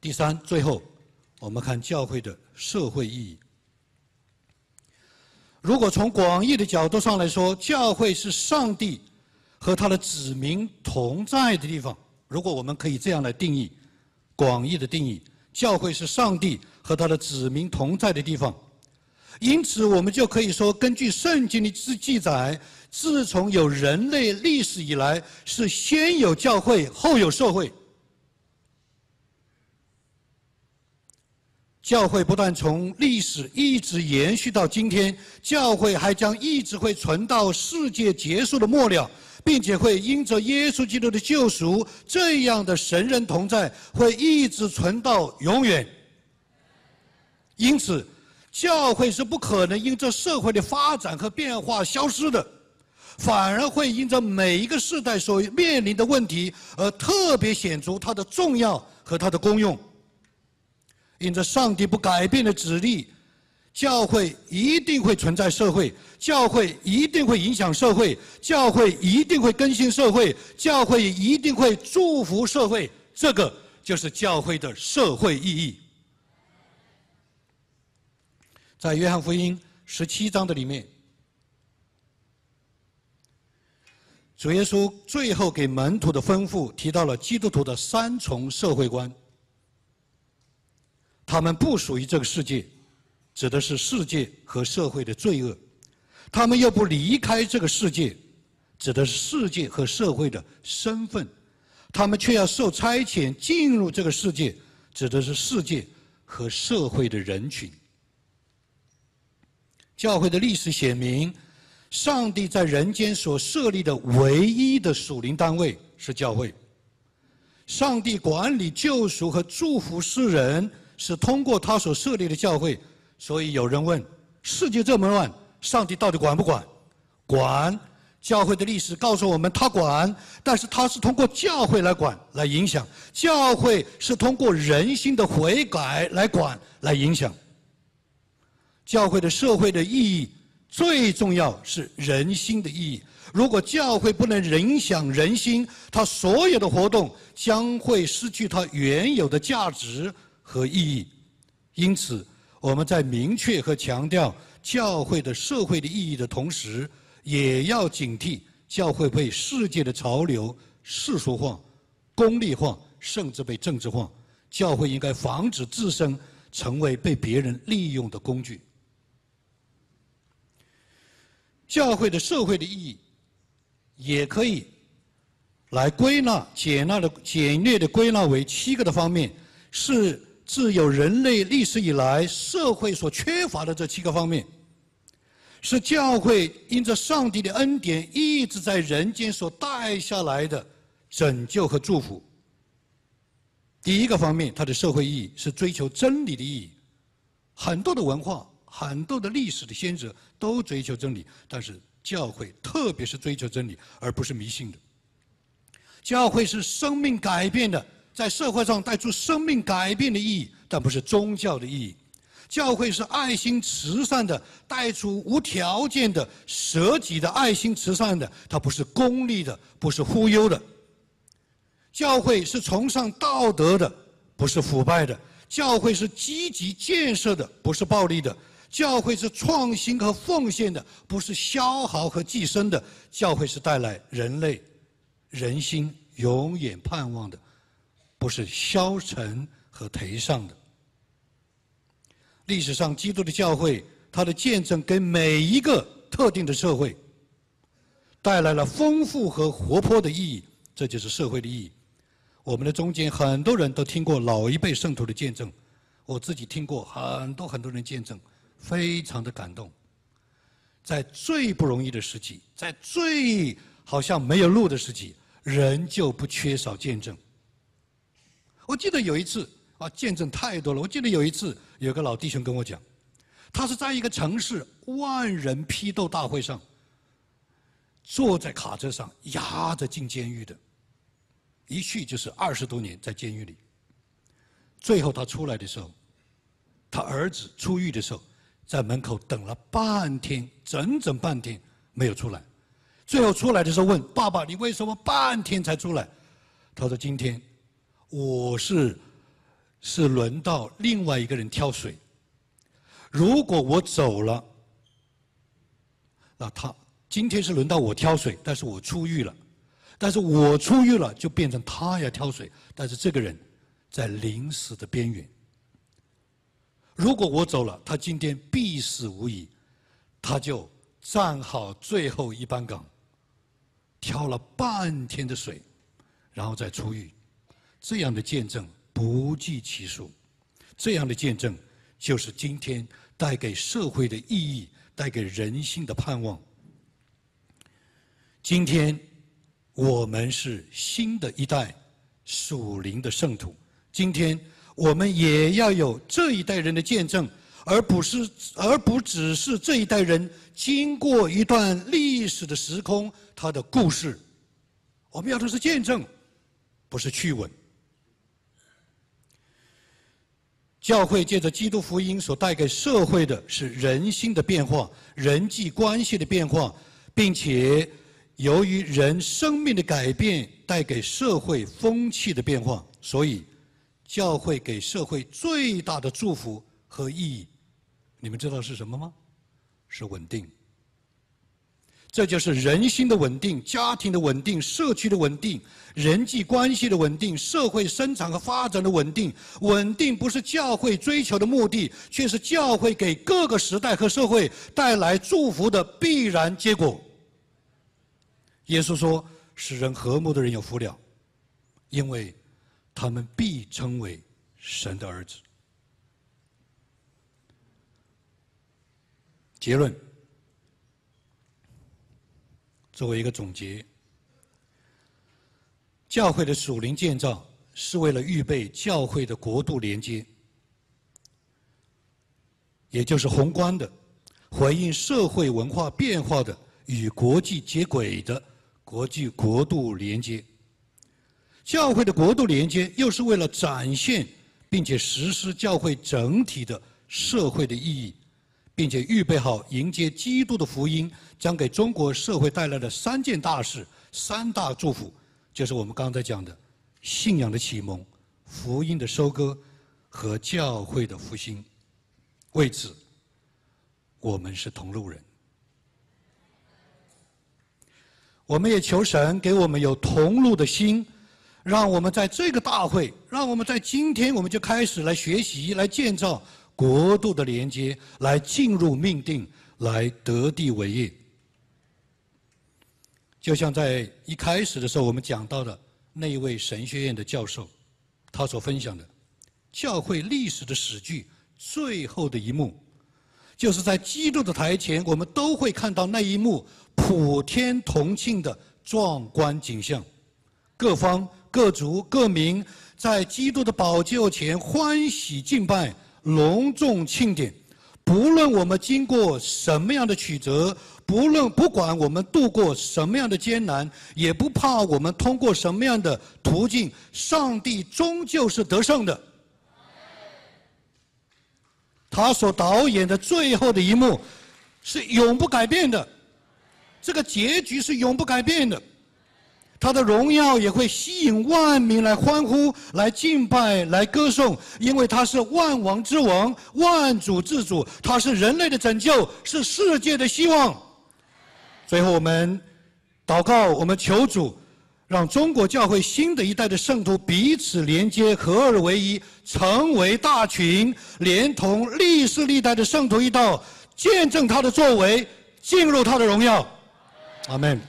第三，最后我们看教会的社会意义。如果从广义的角度上来说，教会是上帝和他的子民同在的地方。如果我们可以这样来定义，广义的定义，教会是上帝和他的子民同在的地方。因此，我们就可以说，根据圣经的记记载，自从有人类历史以来，是先有教会，后有社会。教会不但从历史一直延续到今天，教会还将一直会存到世界结束的末了，并且会因着耶稣基督的救赎，这样的神人同在，会一直存到永远。因此，教会是不可能因着社会的发展和变化消失的，反而会因着每一个时代所面临的问题而特别显出它的重要和它的功用。因着上帝不改变的旨意，教会一定会存在社会，教会一定会影响社会，教会一定会更新社会，教会一定会祝福社会。这个就是教会的社会意义。在约翰福音十七章的里面，主耶稣最后给门徒的吩咐提到了基督徒的三重社会观。他们不属于这个世界，指的是世界和社会的罪恶；他们又不离开这个世界，指的是世界和社会的身份；他们却要受差遣进入这个世界，指的是世界和社会的人群。教会的历史写明，上帝在人间所设立的唯一的属灵单位是教会。上帝管理救赎和祝福世人。是通过他所设立的教会，所以有人问：世界这么乱，上帝到底管不管？管。教会的历史告诉我们，他管，但是他是通过教会来管、来影响。教会是通过人心的悔改来管、来影响。教会的社会的意义，最重要是人心的意义。如果教会不能影响人心，它所有的活动将会失去它原有的价值。和意义，因此我们在明确和强调教会的社会的意义的同时，也要警惕教会被世界的潮流世俗化、功利化，甚至被政治化。教会应该防止自身成为被别人利用的工具。教会的社会的意义，也可以来归纳、简纳的、简略的归纳为七个的方面，是。自有人类历史以来，社会所缺乏的这七个方面，是教会因着上帝的恩典一直在人间所带下来的拯救和祝福。第一个方面，它的社会意义是追求真理的意义。很多的文化、很多的历史的先哲都追求真理，但是教会特别是追求真理，而不是迷信的。教会是生命改变的。在社会上带出生命改变的意义，但不是宗教的意义。教会是爱心慈善的，带出无条件的舍己的爱心慈善的，它不是功利的，不是忽悠的。教会是崇尚道德的，不是腐败的。教会是积极建设的，不是暴力的。教会是创新和奉献的，不是消耗和寄生的。教会是带来人类人心永远盼望的。不是消沉和颓丧的。历史上，基督的教会，它的见证给每一个特定的社会带来了丰富和活泼的意义，这就是社会的意义。我们的中间很多人都听过老一辈圣徒的见证，我自己听过很多很多人见证，非常的感动。在最不容易的时期，在最好像没有路的时期，人就不缺少见证。我记得有一次啊，见证太多了。我记得有一次，有个老弟兄跟我讲，他是在一个城市万人批斗大会上，坐在卡车上压着进监狱的，一去就是二十多年在监狱里。最后他出来的时候，他儿子出狱的时候，在门口等了半天，整整半天没有出来。最后出来的时候问爸爸：“你为什么半天才出来？”他说：“今天。”我是是轮到另外一个人挑水。如果我走了，那他今天是轮到我挑水，但是我出狱了，但是我出狱了就变成他要挑水，但是这个人在临死的边缘。如果我走了，他今天必死无疑，他就站好最后一班岗，挑了半天的水，然后再出狱。这样的见证不计其数，这样的见证就是今天带给社会的意义，带给人性的盼望。今天我们是新的一代属灵的圣徒，今天我们也要有这一代人的见证，而不是而不只是这一代人经过一段历史的时空，他的故事。我们要的是见证，不是趣闻。教会借着基督福音所带给社会的是人心的变化、人际关系的变化，并且由于人生命的改变带给社会风气的变化，所以教会给社会最大的祝福和意义，你们知道是什么吗？是稳定。这就是人心的稳定、家庭的稳定、社区的稳定、人际关系的稳定、社会生产和发展的稳定。稳定不是教会追求的目的，却是教会给各个时代和社会带来祝福的必然结果。耶稣说：“使人和睦的人有福了，因为他们必称为神的儿子。”结论。作为一个总结，教会的属灵建造是为了预备教会的国度连接，也就是宏观的、回应社会文化变化的、与国际接轨的国际国度连接。教会的国度连接又是为了展现并且实施教会整体的社会的意义。并且预备好迎接基督的福音将给中国社会带来的三件大事、三大祝福，就是我们刚才讲的信仰的启蒙、福音的收割和教会的复兴。为此，我们是同路人。我们也求神给我们有同路的心，让我们在这个大会，让我们在今天我们就开始来学习、来建造。国度的连接，来进入命定，来得地为业。就像在一开始的时候，我们讲到的那一位神学院的教授，他所分享的教会历史的史剧最后的一幕，就是在基督的台前，我们都会看到那一幕普天同庆的壮观景象，各方各族各民在基督的宝座前欢喜敬拜。隆重庆典，不论我们经过什么样的曲折，不论不管我们度过什么样的艰难，也不怕我们通过什么样的途径，上帝终究是得胜的。他所导演的最后的一幕，是永不改变的，这个结局是永不改变的。他的荣耀也会吸引万民来欢呼、来敬拜、来歌颂，因为他是万王之王、万主之主，他是人类的拯救，是世界的希望。最后，我们祷告，我们求主，让中国教会新的一代的圣徒彼此连接、合二为一，成为大群，连同历世历代的圣徒一道，见证他的作为，进入他的荣耀。阿门。